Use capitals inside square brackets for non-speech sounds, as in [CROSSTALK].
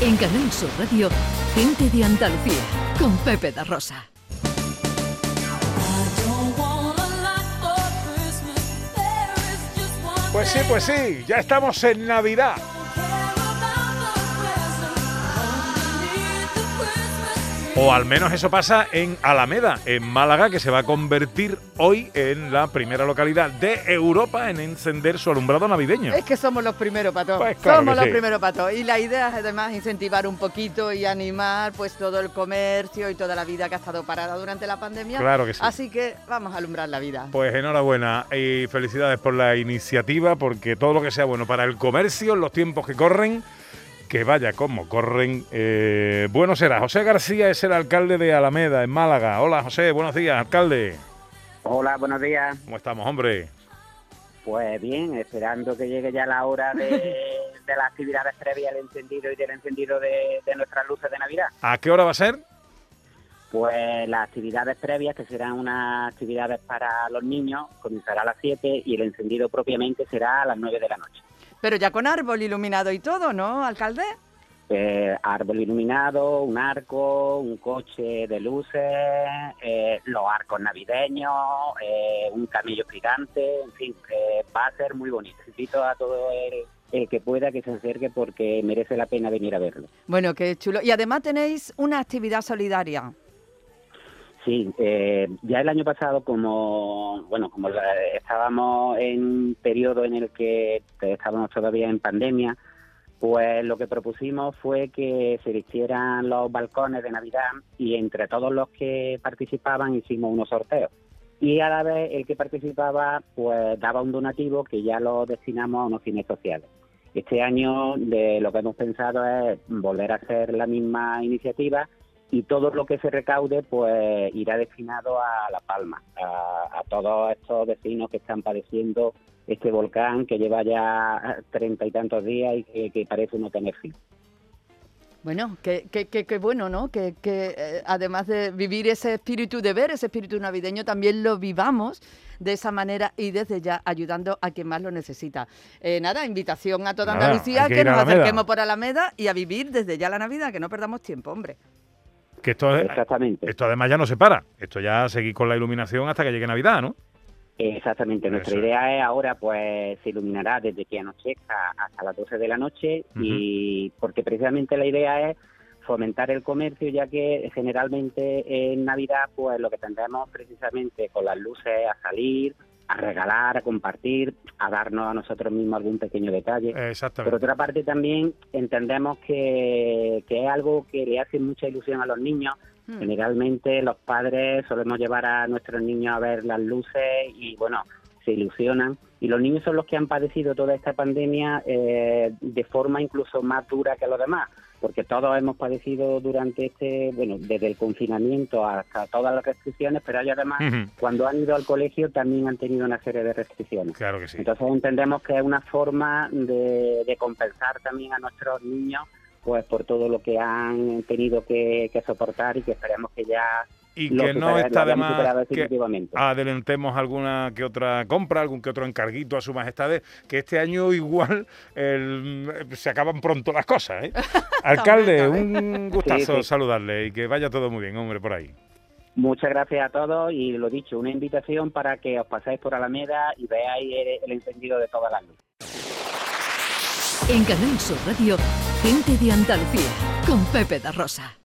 En Canal Sur Radio, gente de Andalucía, con Pepe da Rosa. Pues sí, pues sí, ya estamos en Navidad. O al menos eso pasa en Alameda, en Málaga, que se va a convertir hoy en la primera localidad de Europa en encender su alumbrado navideño. Es que somos los primeros patos. Pues claro somos los sí. primeros patos. Y la idea es además incentivar un poquito y animar pues todo el comercio y toda la vida que ha estado parada durante la pandemia. Claro que sí. Así que vamos a alumbrar la vida. Pues enhorabuena y felicidades por la iniciativa, porque todo lo que sea bueno para el comercio en los tiempos que corren, que vaya como corren, eh, bueno será. José García es el alcalde de Alameda, en Málaga. Hola José, buenos días, alcalde. Hola, buenos días. ¿Cómo estamos, hombre? Pues bien, esperando que llegue ya la hora de, [LAUGHS] de las actividades previas al encendido y del encendido de, de nuestras luces de Navidad. ¿A qué hora va a ser? Pues las actividades previas, que serán unas actividades para los niños, comenzará a las 7 y el encendido propiamente será a las 9 de la noche. Pero ya con árbol iluminado y todo, ¿no, alcalde? Eh, árbol iluminado, un arco, un coche de luces, eh, los arcos navideños, eh, un camello gigante, en fin, eh, va a ser muy bonito. Invito a todo el, el que pueda que se acerque porque merece la pena venir a verlo. Bueno, qué chulo. Y además tenéis una actividad solidaria. Sí, eh, ya el año pasado, como bueno, como estábamos en un periodo en el que estábamos todavía en pandemia, pues lo que propusimos fue que se hicieran los balcones de Navidad y entre todos los que participaban hicimos unos sorteos. Y a la vez el que participaba pues daba un donativo que ya lo destinamos a unos fines sociales. Este año de lo que hemos pensado es volver a hacer la misma iniciativa y todo lo que se recaude pues irá destinado a La Palma, a, a todos estos vecinos que están padeciendo este volcán que lleva ya treinta y tantos días y que, que parece no tener fin. Bueno, qué, qué, qué bueno, ¿no? Que, que eh, además de vivir ese espíritu de ver, ese espíritu navideño, también lo vivamos de esa manera y desde ya ayudando a quien más lo necesita. Eh, nada, invitación a toda Nada, Andalucía que que, nos Alameda. acerquemos por Alameda y a vivir desde ya la Navidad, que no perdamos tiempo, hombre. Que esto, Exactamente. esto además ya no se para. Esto ya seguir con la iluminación hasta que llegue Navidad, ¿no? Exactamente, nuestra Eso idea es ahora pues se iluminará desde que anochezca hasta las 12 de la noche y porque precisamente la idea es fomentar el comercio ya que generalmente en Navidad pues lo que tendremos precisamente con las luces a salir, a regalar, a compartir, a darnos a nosotros mismos algún pequeño detalle. Por otra parte también entendemos que, que es algo que le hace mucha ilusión a los niños Hmm. Generalmente los padres solemos llevar a nuestros niños a ver las luces y bueno, se ilusionan. Y los niños son los que han padecido toda esta pandemia eh, de forma incluso más dura que los demás, porque todos hemos padecido durante este, bueno, desde el confinamiento hasta todas las restricciones, pero ellos además cuando han ido al colegio también han tenido una serie de restricciones. Claro que sí. Entonces entendemos que es una forma de, de compensar también a nuestros niños pues por todo lo que han tenido que, que soportar y que esperemos que ya Y lo que no está de más que adelantemos alguna que otra compra, algún que otro encarguito a su majestad, que este año igual el- se acaban pronto las cosas. ¿eh? [LAUGHS] Alcalde, También, un [LAUGHS] gustazo Sí, sí. saludarle y que vaya todo muy bien, hombre, por ahí. Muchas gracias a todos y lo dicho, una invitación para que os paséis por Alameda y veáis el, el encendido de todas las luces. En Canal Sur Radio, gente de Andalucía, con Pepe da Rosa.